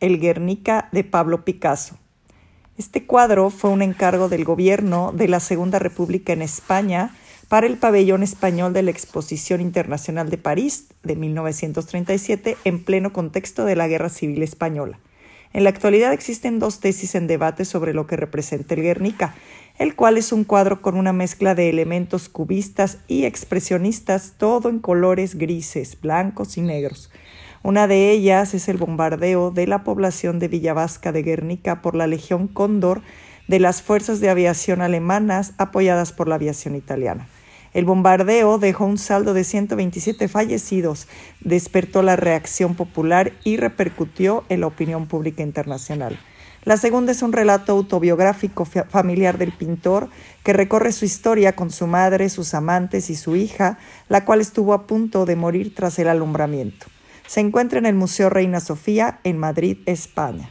El Guernica de Pablo Picasso. Este cuadro fue un encargo del gobierno de la Segunda República en España para el pabellón español de la Exposición Internacional de París de 1937 en pleno contexto de la Guerra Civil Española. En la actualidad existen dos tesis en debate sobre lo que representa el Guernica, el cual es un cuadro con una mezcla de elementos cubistas y expresionistas, todo en colores grises, blancos y negros. Una de ellas es el bombardeo de la población de Villavasca de Guernica por la Legión Cóndor de las fuerzas de aviación alemanas apoyadas por la aviación italiana. El bombardeo dejó un saldo de 127 fallecidos, despertó la reacción popular y repercutió en la opinión pública internacional. La segunda es un relato autobiográfico familiar del pintor que recorre su historia con su madre, sus amantes y su hija, la cual estuvo a punto de morir tras el alumbramiento. Se encuentra en el Museo Reina Sofía en Madrid, España.